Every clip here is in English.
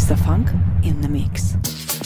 Felix Da Funk in the Mix.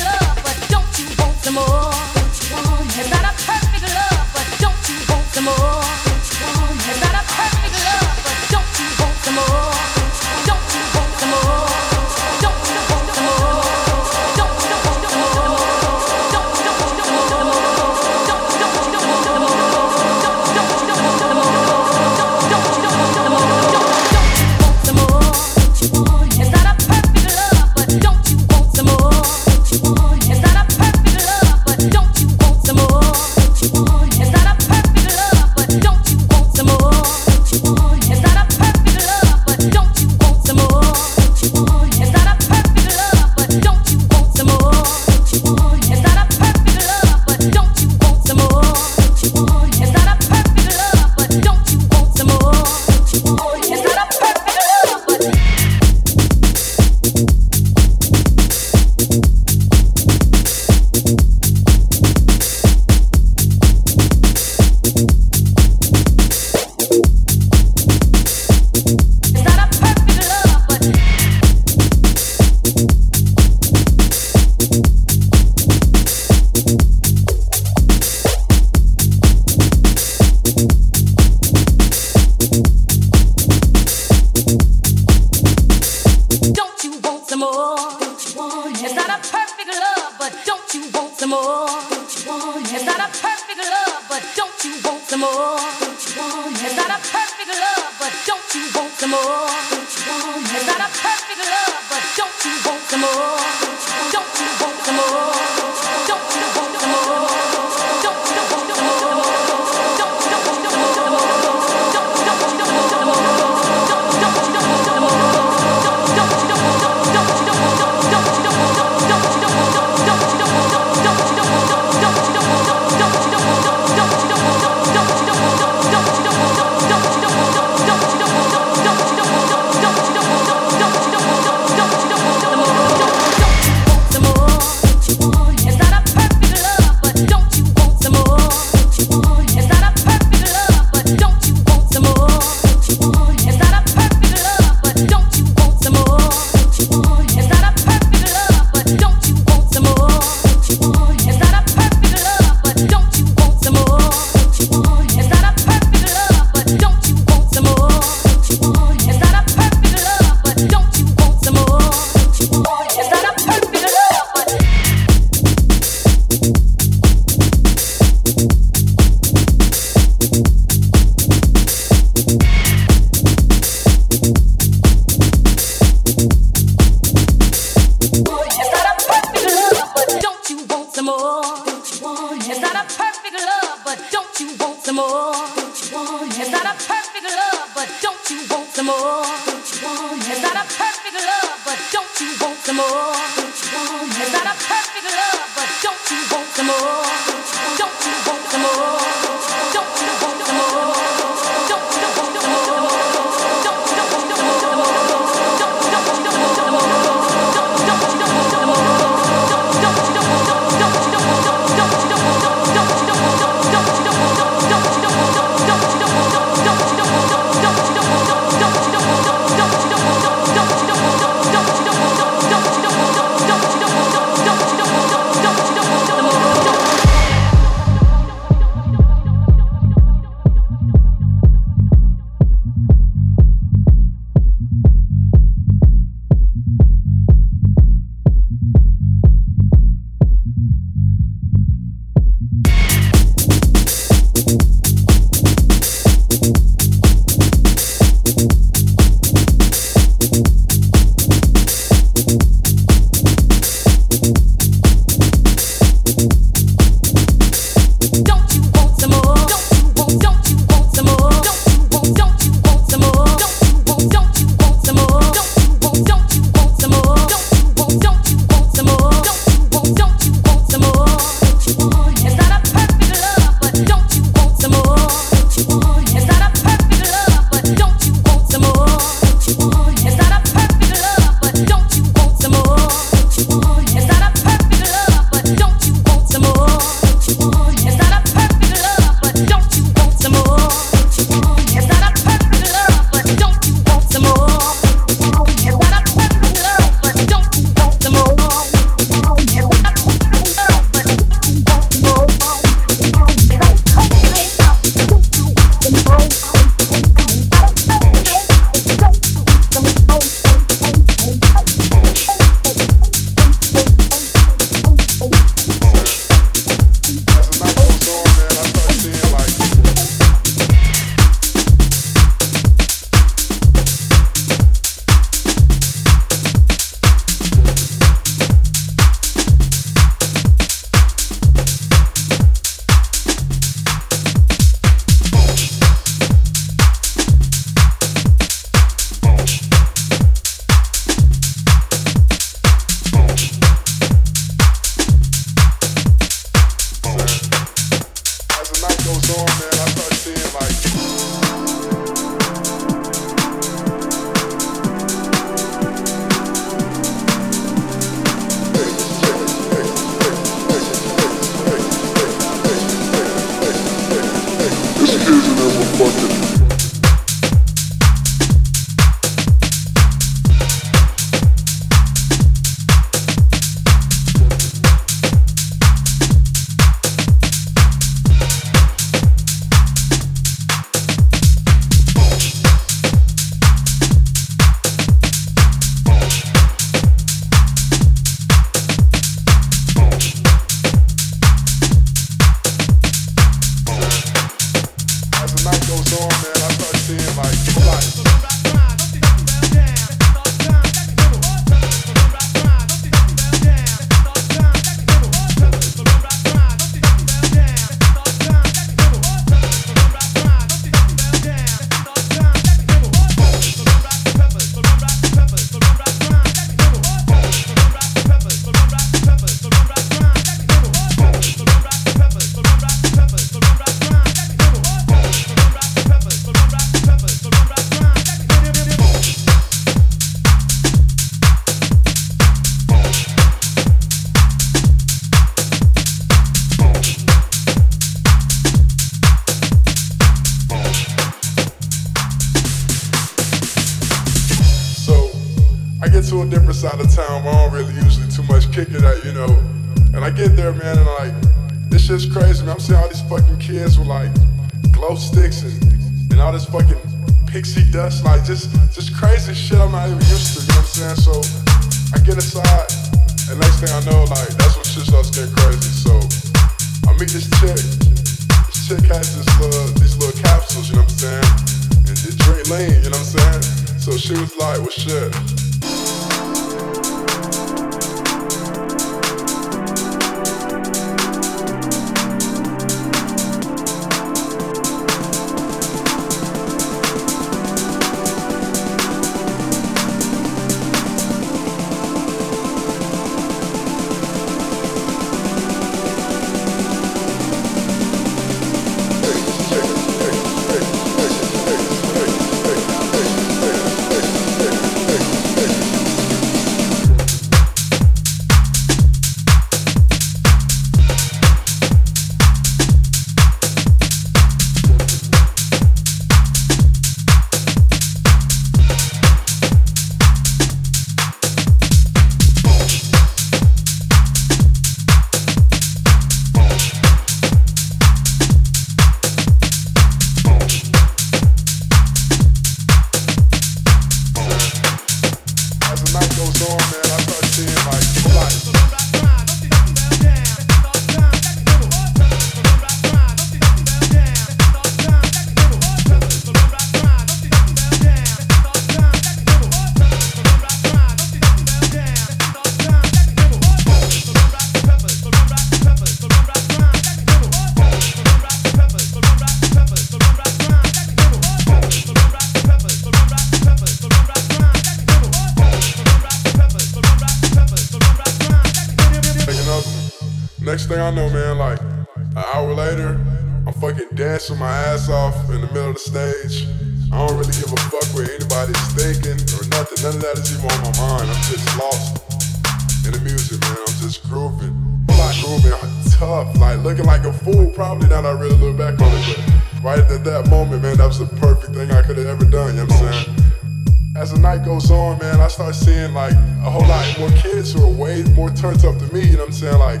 on, man, I start seeing like a whole lot more kids who are way more turned up than me, you know what I'm saying? Like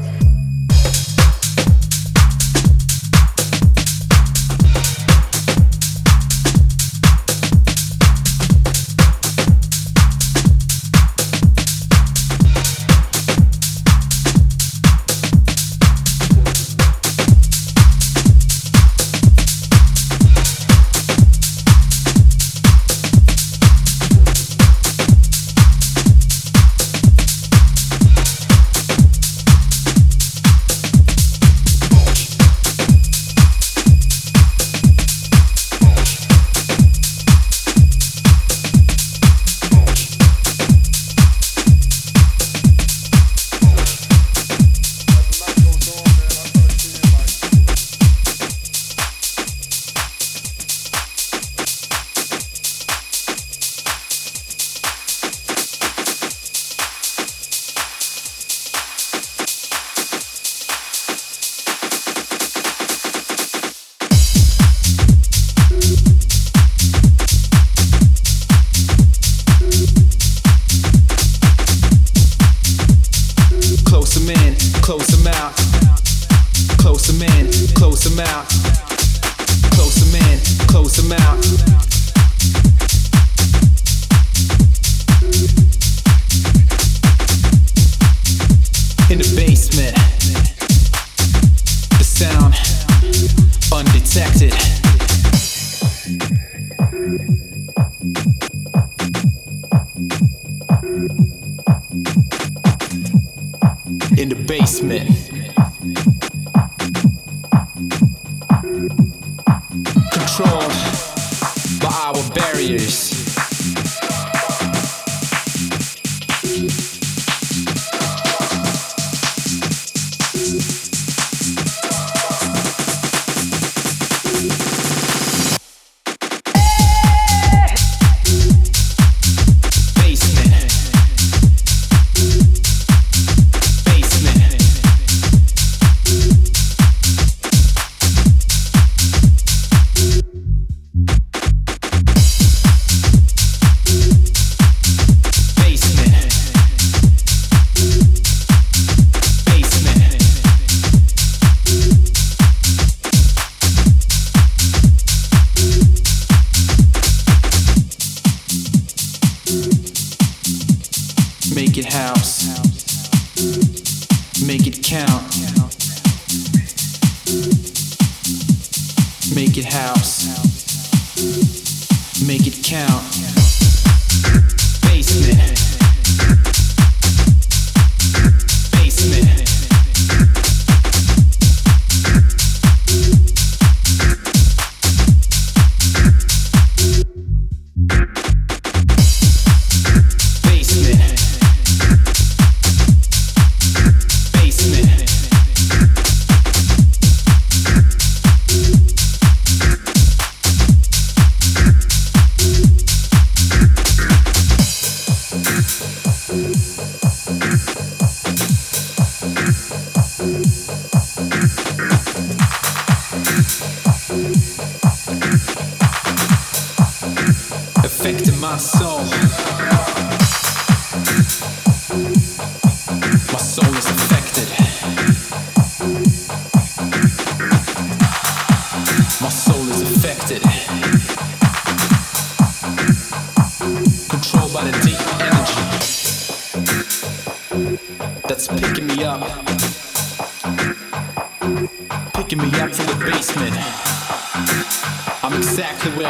controlled by our barriers.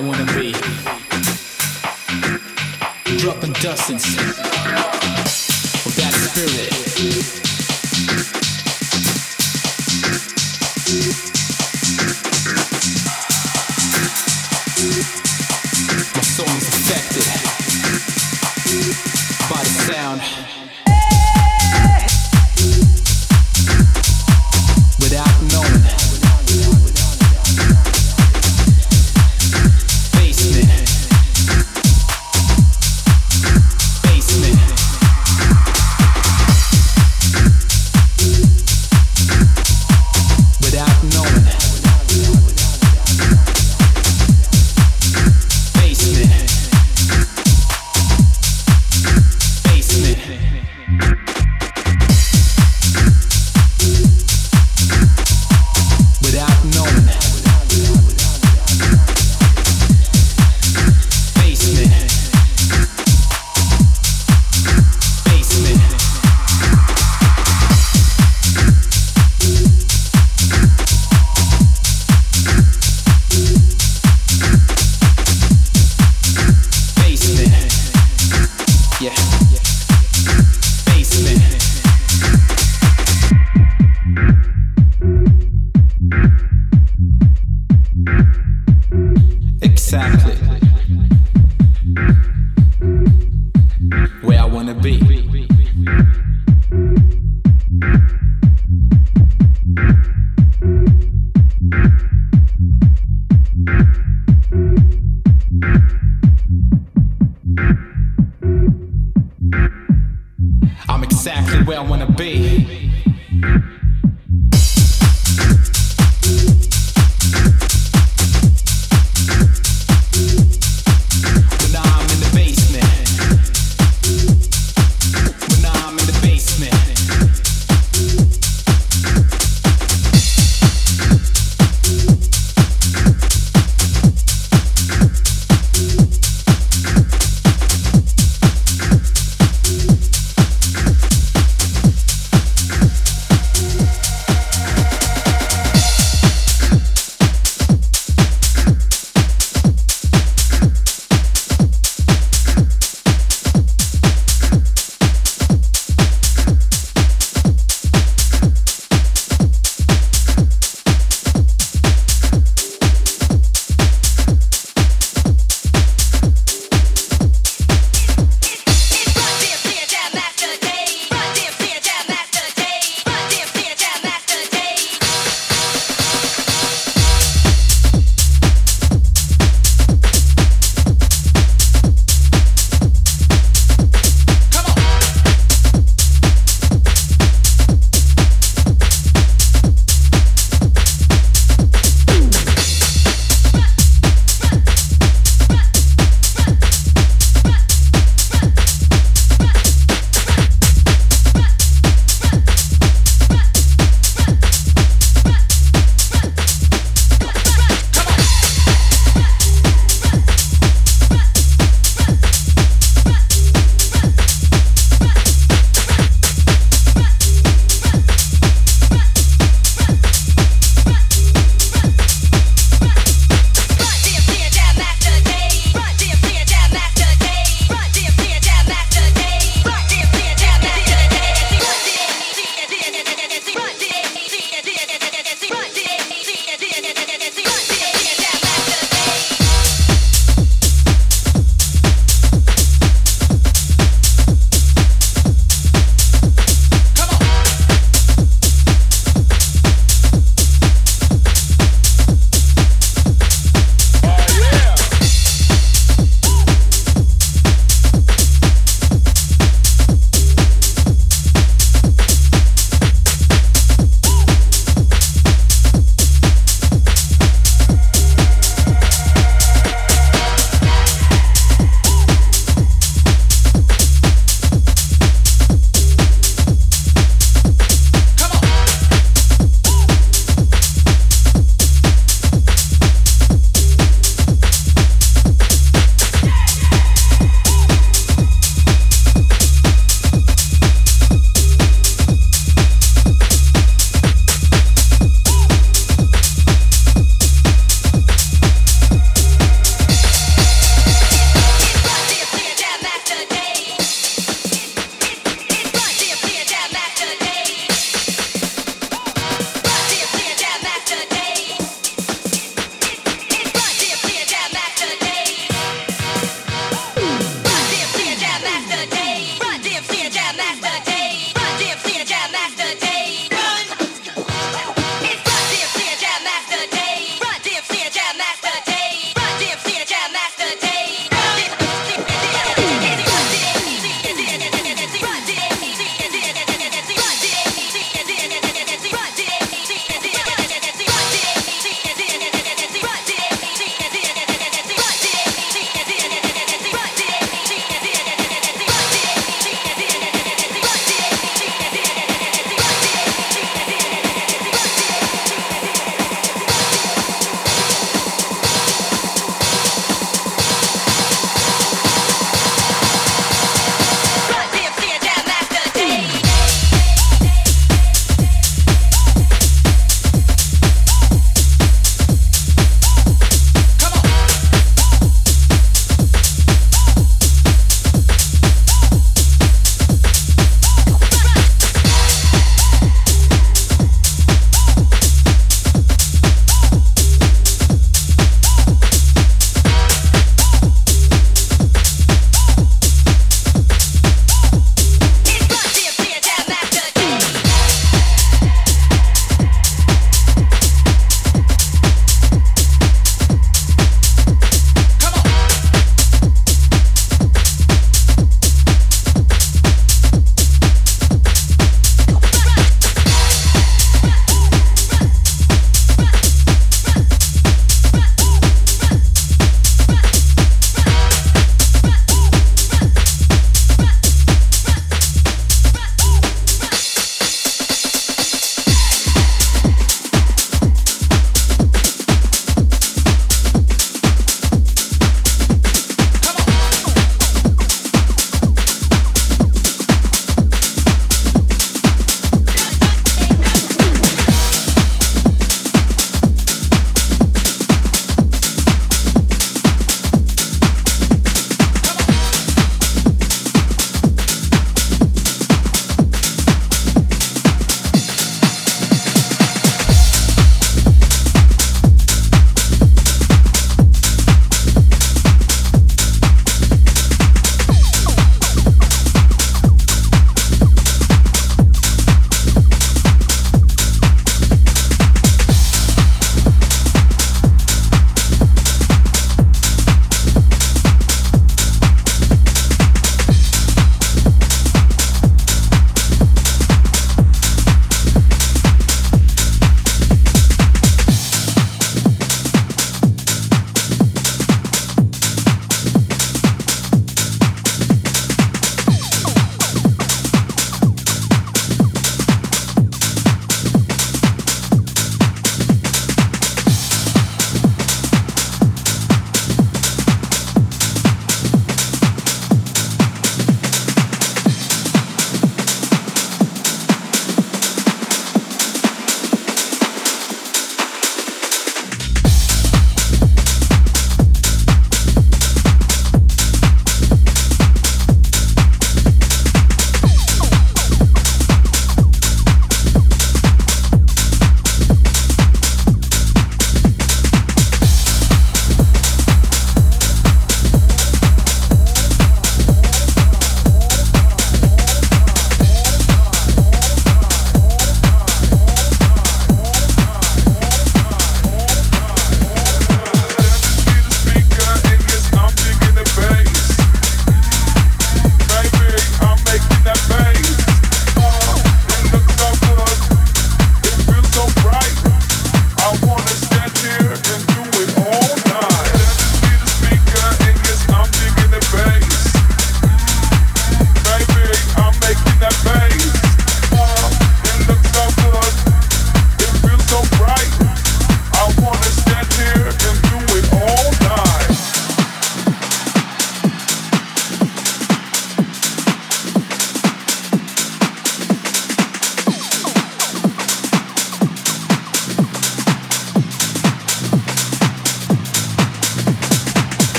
I wanna be Exactly.